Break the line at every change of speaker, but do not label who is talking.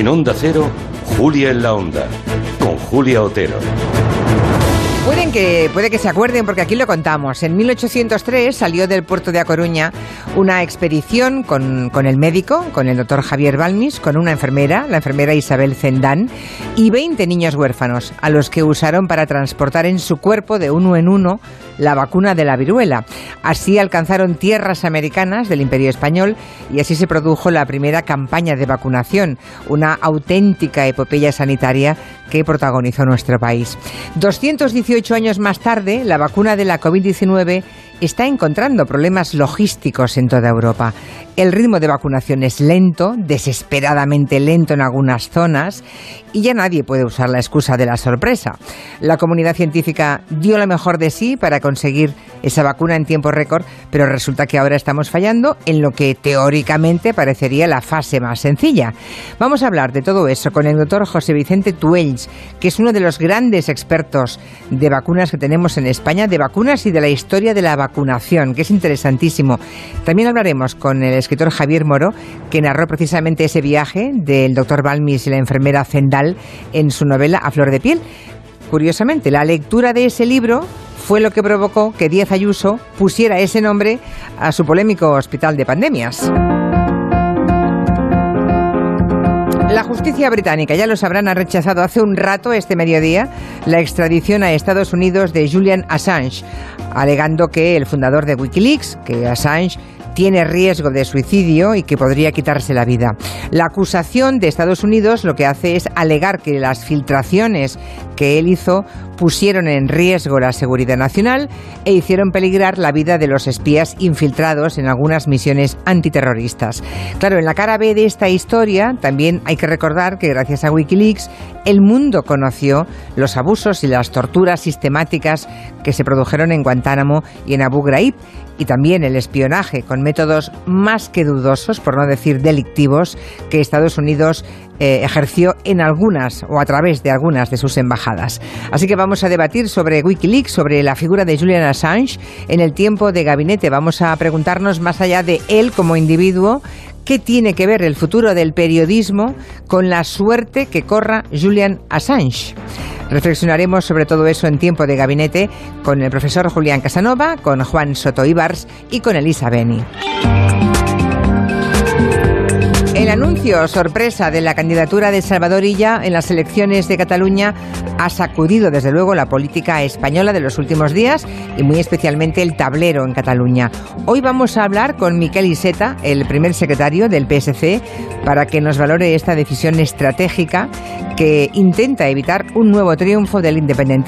En Onda Cero, Julia en la Onda, con Julia Otero.
Pueden que, puede que se acuerden porque aquí lo contamos. En 1803 salió del puerto de A Coruña una expedición con, con, el médico, con el doctor Javier Balmis, con una enfermera, la enfermera Isabel Zendán, y 20 niños huérfanos, a los que usaron para transportar en su cuerpo de uno en uno la vacuna de la viruela. Así alcanzaron tierras americanas del Imperio Español y así se produjo la primera campaña de vacunación, una auténtica epopeya sanitaria que protagonizó nuestro país. 218 años más tarde, la vacuna de la COVID-19 está encontrando problemas logísticos en toda Europa. El ritmo de vacunación es lento, desesperadamente lento en algunas zonas, y ya nadie puede usar la excusa de la sorpresa. La comunidad científica dio lo mejor de sí para conseguir esa vacuna en tiempo récord, pero resulta que ahora estamos fallando en lo que teóricamente parecería la fase más sencilla. Vamos a hablar de todo eso con el doctor José Vicente Tuells, que es uno de los grandes expertos de vacunas que tenemos en España, de vacunas y de la historia de la vacunación, que es interesantísimo. También hablaremos con el escritor Javier Moro, que narró precisamente ese viaje del doctor Balmis y la enfermera Zendal en su novela A Flor de Piel. Curiosamente, la lectura de ese libro fue lo que provocó que Díaz Ayuso pusiera ese nombre a su polémico hospital de pandemias. La justicia británica, ya lo sabrán, ha rechazado hace un rato, este mediodía, la extradición a Estados Unidos de Julian Assange, alegando que el fundador de Wikileaks, que Assange tiene riesgo de suicidio y que podría quitarse la vida. La acusación de Estados Unidos lo que hace es alegar que las filtraciones que él hizo pusieron en riesgo la seguridad nacional e hicieron peligrar la vida de los espías infiltrados en algunas misiones antiterroristas. Claro, en la cara B de esta historia también hay que recordar que gracias a Wikileaks el mundo conoció los abusos y las torturas sistemáticas que se produjeron en Guantánamo y en Abu Ghraib y también el espionaje con métodos más que dudosos, por no decir delictivos, que Estados Unidos eh, ejerció en algunas o a través de algunas de sus embajadas. Así que vamos a debatir sobre Wikileaks, sobre la figura de Julian Assange. En el tiempo de gabinete vamos a preguntarnos más allá de él como individuo, ¿Qué tiene que ver el futuro del periodismo con la suerte que corra Julian Assange? Reflexionaremos sobre todo eso en tiempo de gabinete con el profesor Julián Casanova, con Juan Soto Ibars y con Elisa Beni. El anuncio sorpresa de la candidatura de Salvador Illa en las elecciones de Cataluña ha sacudido desde luego la política española de los últimos días y muy especialmente el tablero en Cataluña. Hoy vamos a hablar con Miquel Iseta, el primer secretario del PSC, para que nos valore esta decisión estratégica que intenta evitar un nuevo triunfo del independentismo